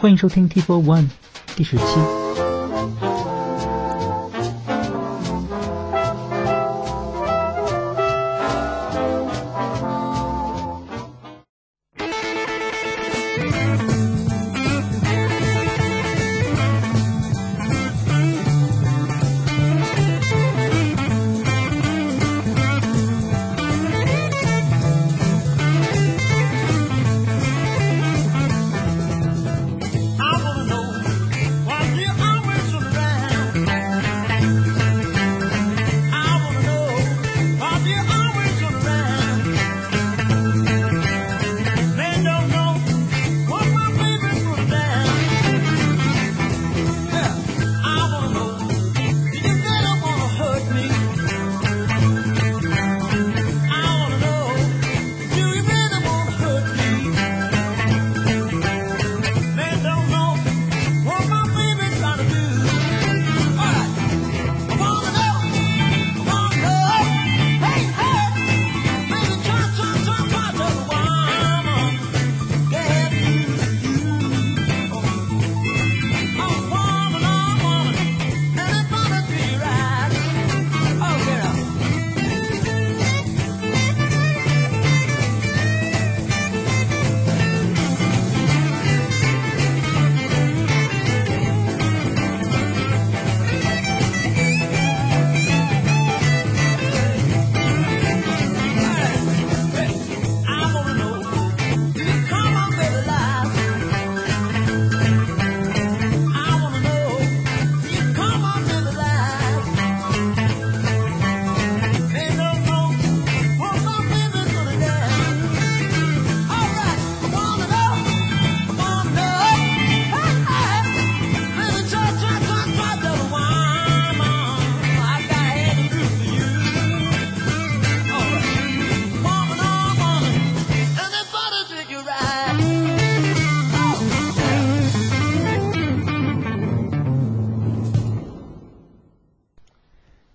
欢迎收听 T Four One 第十期。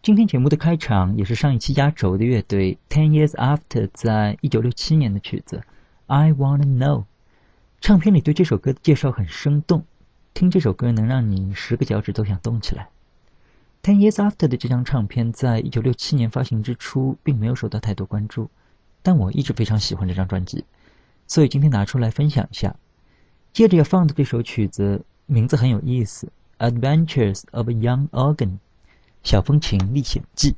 今天节目的开场也是上一期压轴的乐队 Ten Years After 在一九六七年的曲子《I Wanna Know》。唱片里对这首歌的介绍很生动，听这首歌能让你十个脚趾都想动起来。Ten Years After 的这张唱片在一九六七年发行之初并没有受到太多关注，但我一直非常喜欢这张专辑，所以今天拿出来分享一下。接着要放的这首曲子名字很有意思，《Adventures of a Young Organ》。小风琴历险记。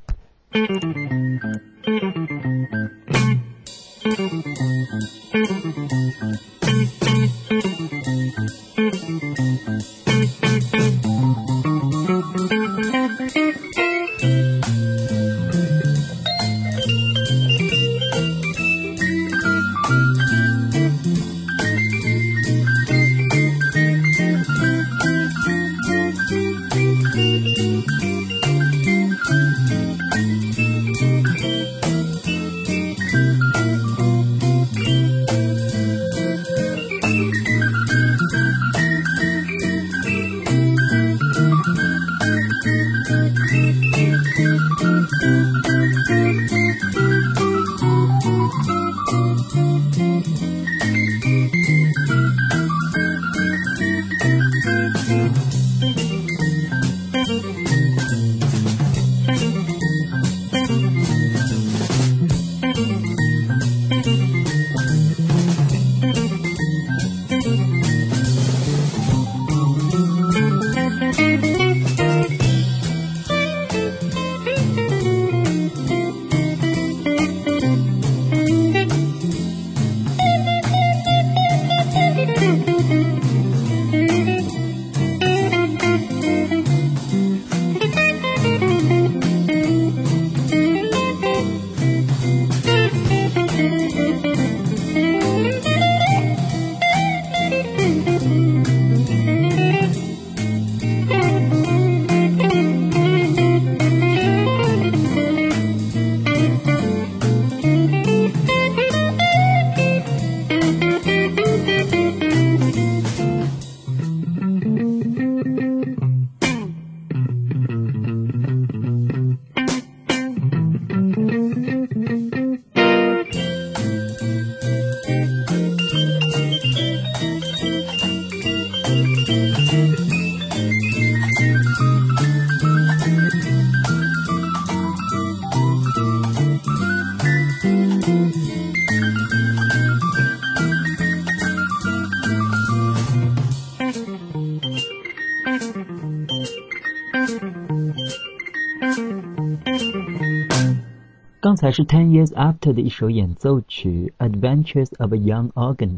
是 Ten Years After 的一首演奏曲《Adventures of a Young Organ》。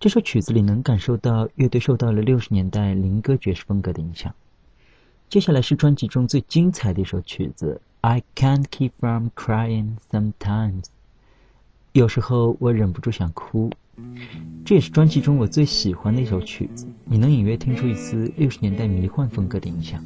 这首曲子里能感受到乐队受到了六十年代灵歌爵士风格的影响。接下来是专辑中最精彩的一首曲子《I Can't Keep From Crying Sometimes》。有时候我忍不住想哭。这也是专辑中我最喜欢的一首曲子。你能隐约听出一丝六十年代迷幻风格的影响。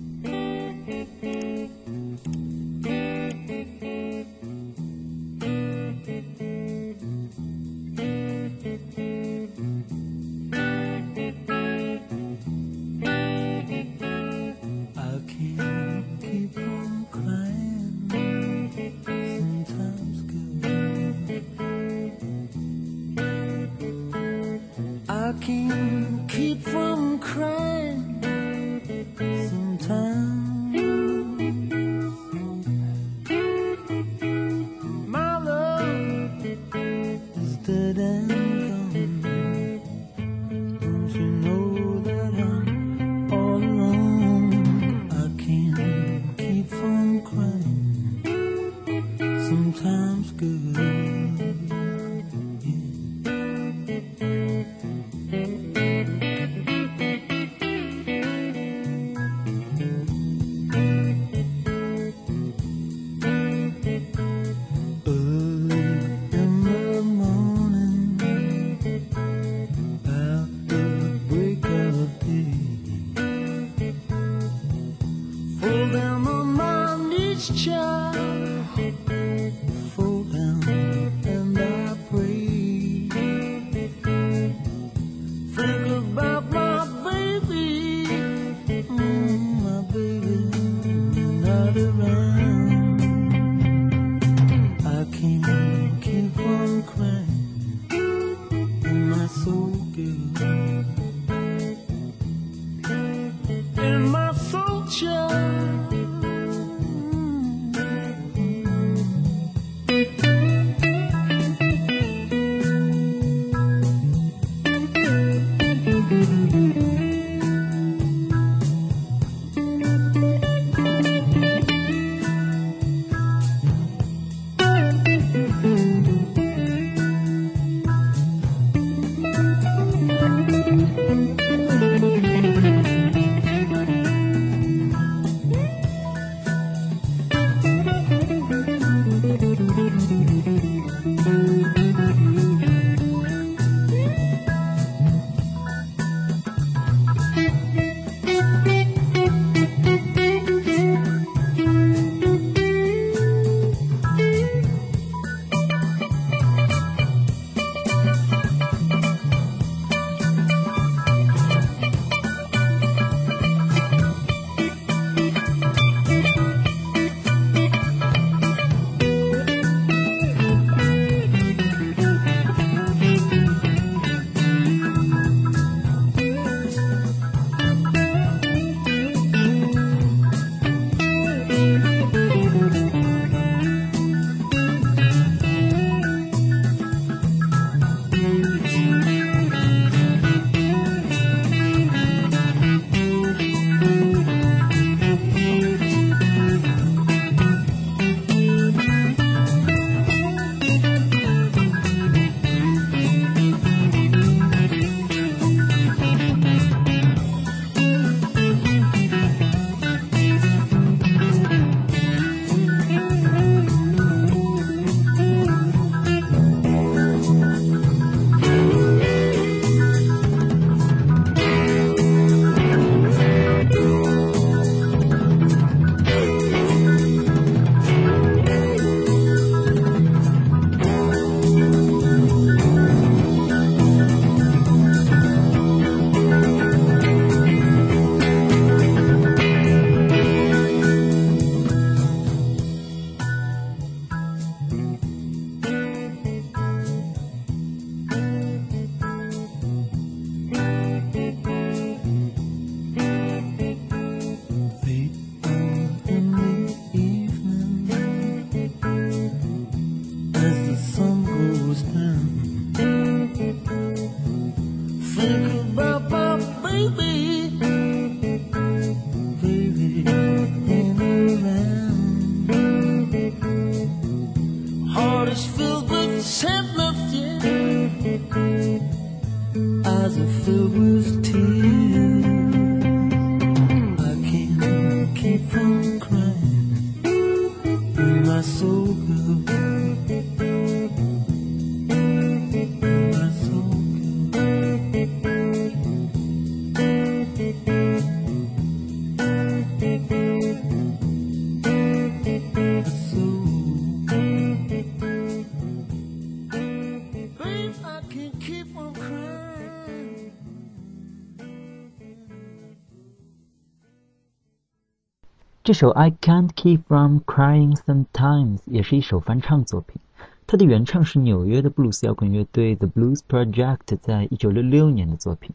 这首 i can't keep from crying sometimes 也是一首翻唱作品。它的原唱是纽约的布鲁斯摇滚乐队 the blues project 在一九六六年的作品。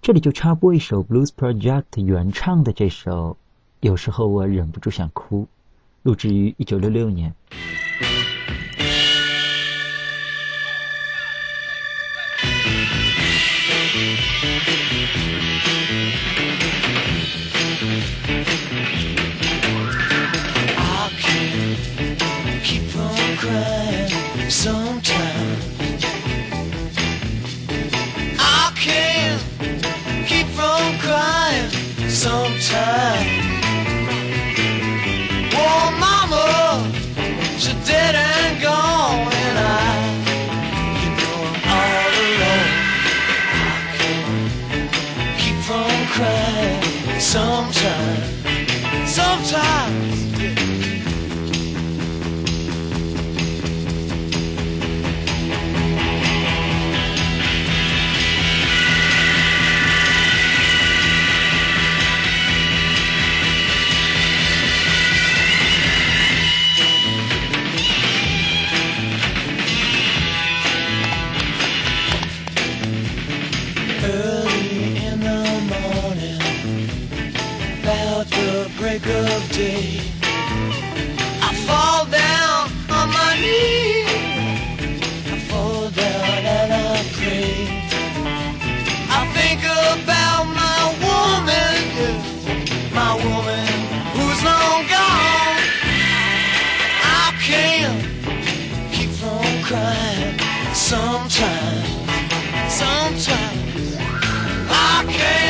这里就插播一首 blues project 原唱的这首有时候我忍不住想哭录制于一九六六年。sometimes, sometimes I can't.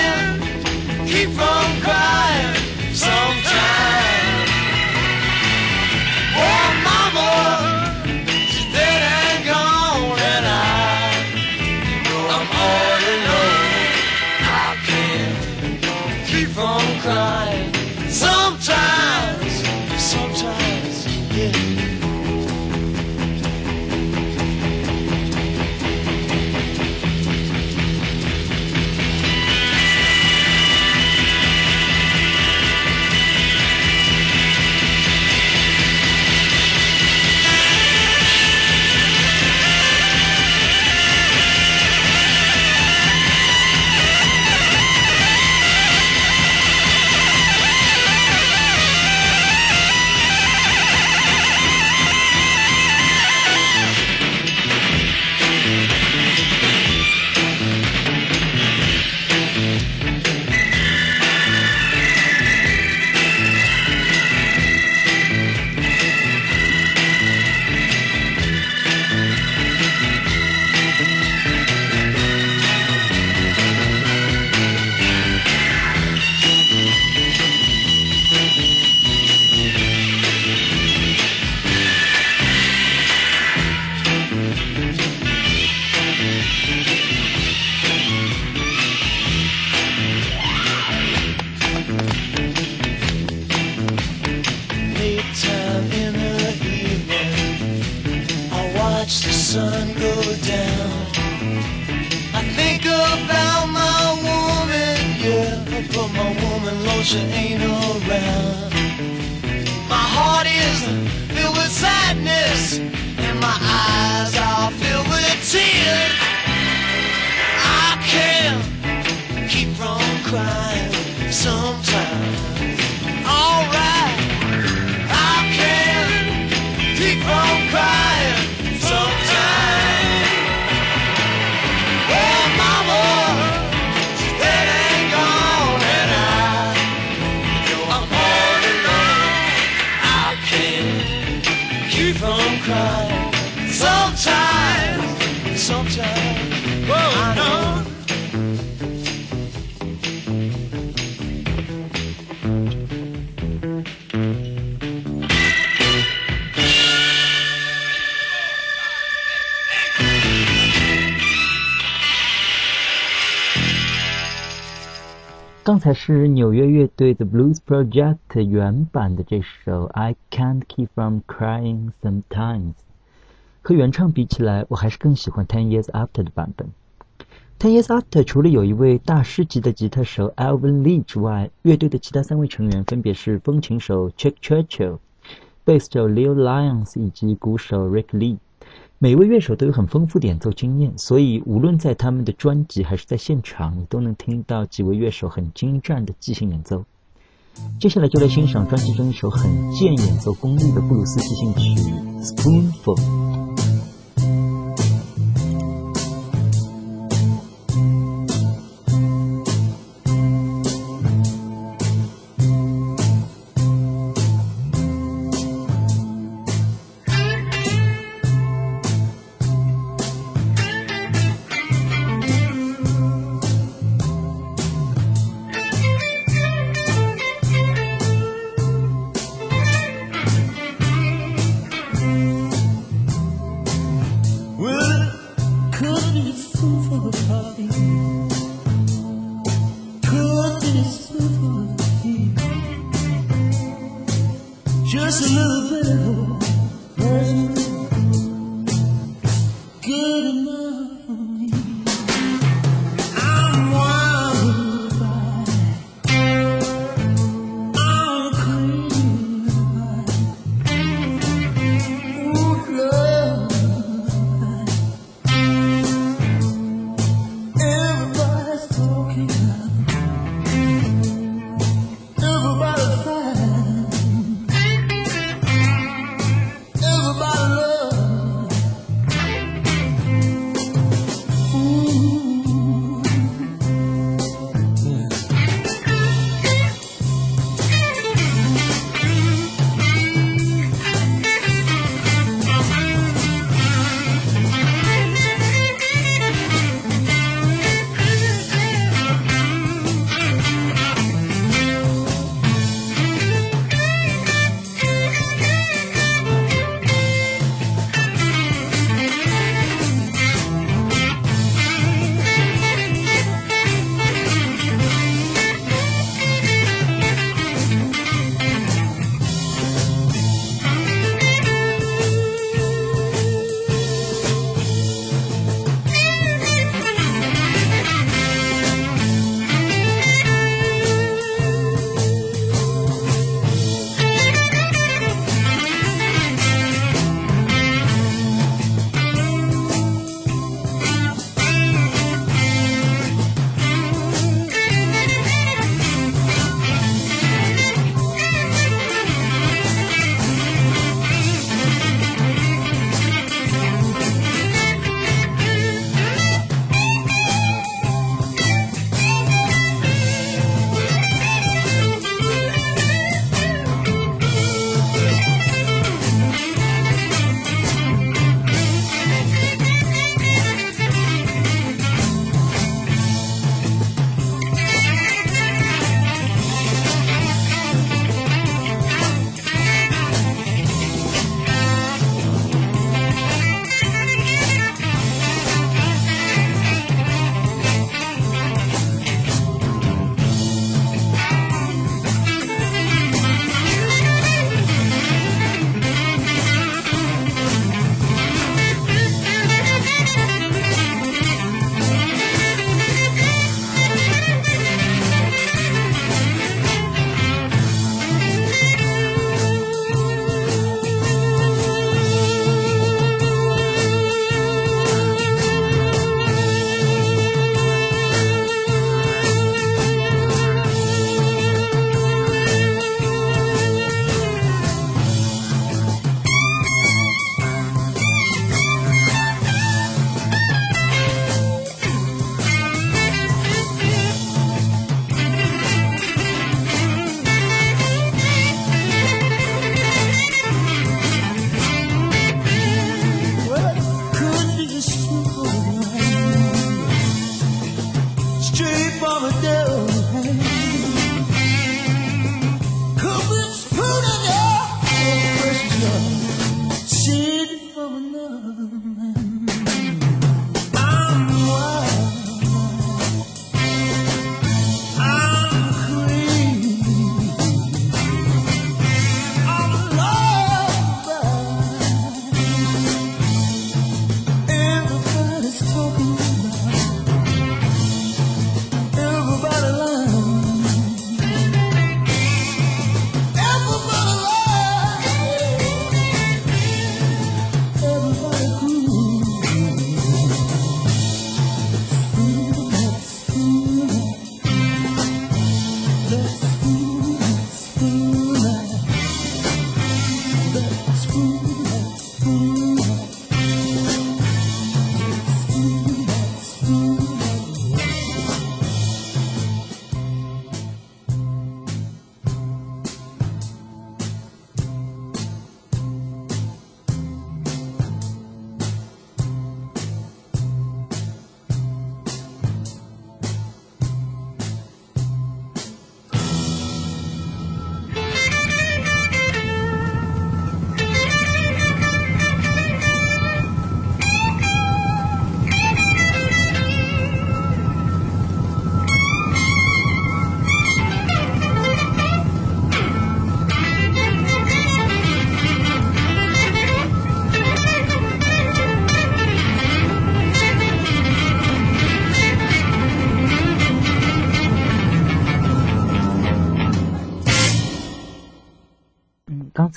刚才是纽约乐队的 Blues Project 原版的这首《I Can't Keep From Crying Sometimes》，和原唱比起来，我还是更喜欢 Ten Years After 的版本。Ten Years After 除了有一位大师级的吉他手 Alvin Lee 之外，乐队的其他三位成员分别是风琴手 Chuck Churchill、贝斯手 Leo Lyons 以及鼓手 Rick Lee。每位乐手都有很丰富的演奏经验，所以无论在他们的专辑还是在现场，你都能听到几位乐手很精湛的即兴演奏。接下来就来欣赏专辑中一首很见演奏功力的布鲁斯即兴曲《Spoonful》。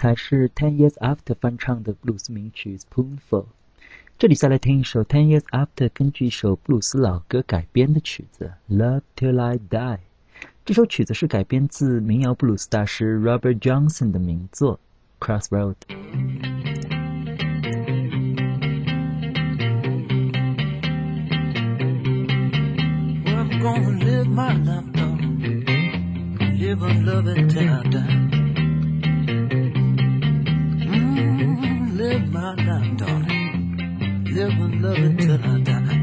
才是 Ten Years After 翻唱的布鲁斯名曲《Spoonful》，这里再来听一首 Ten Years After 根据一首布鲁斯老歌改编的曲子《Love Till I Die》。这首曲子是改编自民谣布鲁斯大师 Robert Johnson 的名作《Crossroad》。 Well, I'm gonna live my life, darling. Live and love it till I die. My life, darling. Live and love it till I die.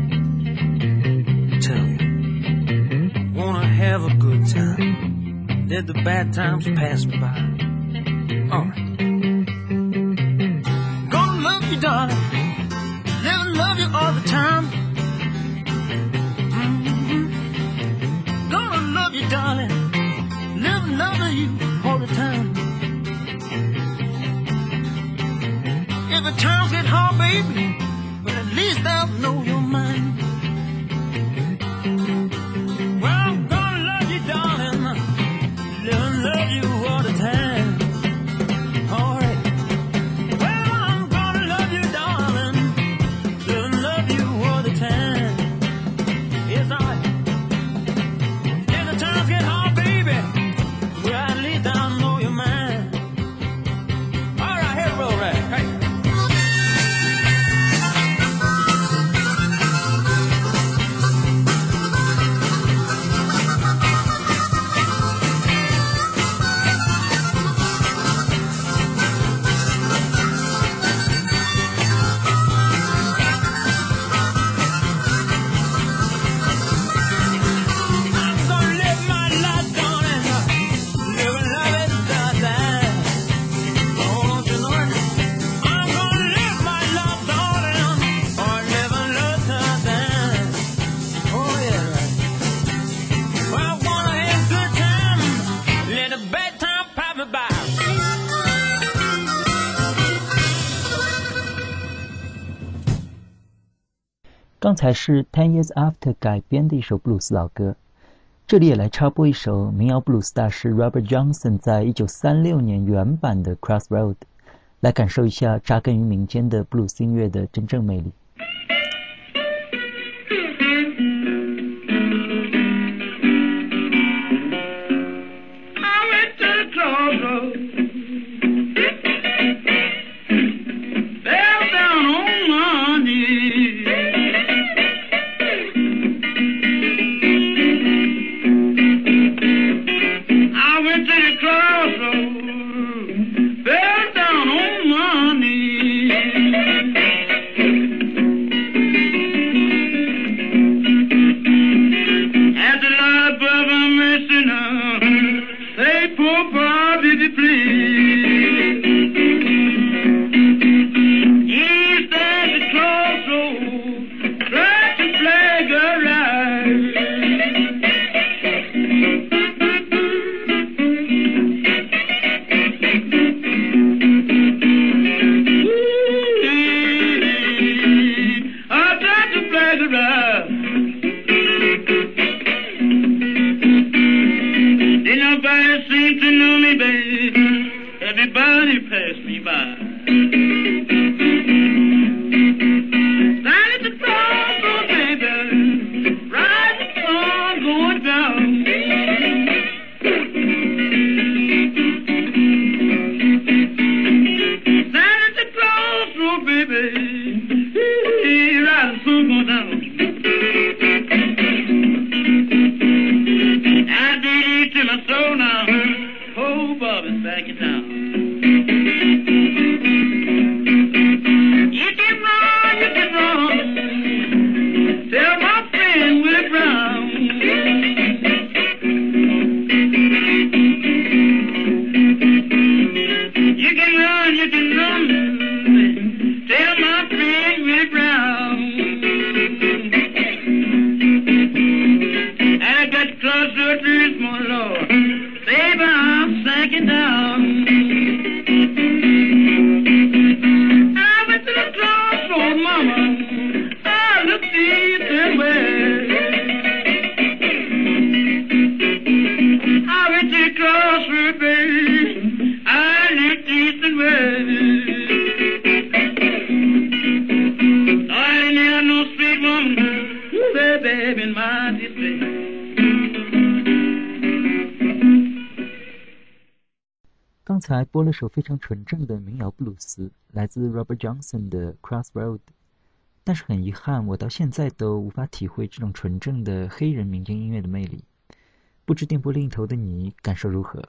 Tell you, wanna have a good time. Let the bad times pass by. Alright. Gonna love you, darling. huh, baby? 才是 Ten Years After 改编的一首布鲁斯老歌，这里也来插播一首民谣布鲁斯大师 Robert Johnson 在一九三六年原版的《Crossroad》，来感受一下扎根于民间的布鲁斯音乐的真正魅力。Nobody seem to know me, baby? Everybody passed me by. with me，I need to wave。刚才播了首非常纯正的民谣布鲁斯，来自 Robert Johnson 的 Crossroad，但是很遗憾我到现在都无法体会这种纯正的黑人民间音乐的魅力。不知电波另一头的你感受如何？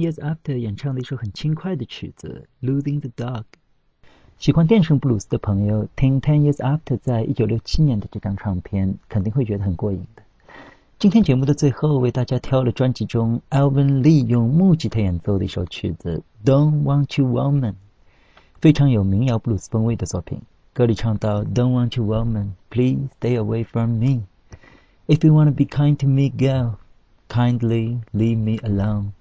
Years After 演唱的一首很轻快的曲子《Losing the Dog》。喜欢电声布鲁斯的朋友听 Ten Years After 在一九六七年的这张唱片，肯定会觉得很过瘾的。今天节目的最后，为大家挑了专辑中 Alvin Lee 用木吉他演奏的一首曲子《Don't Want You Woman》，非常有民谣布鲁斯风味的作品。歌里唱到：Don't want you woman, please stay away from me. If you wanna be kind to me, girl, kindly leave me alone.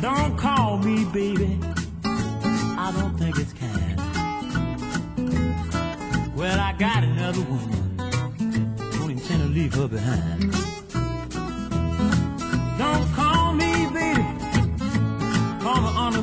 Don't call me, baby. I don't think it's kind. Well, I got another woman. Don't intend to leave her behind. Don't call me, baby. Call me on the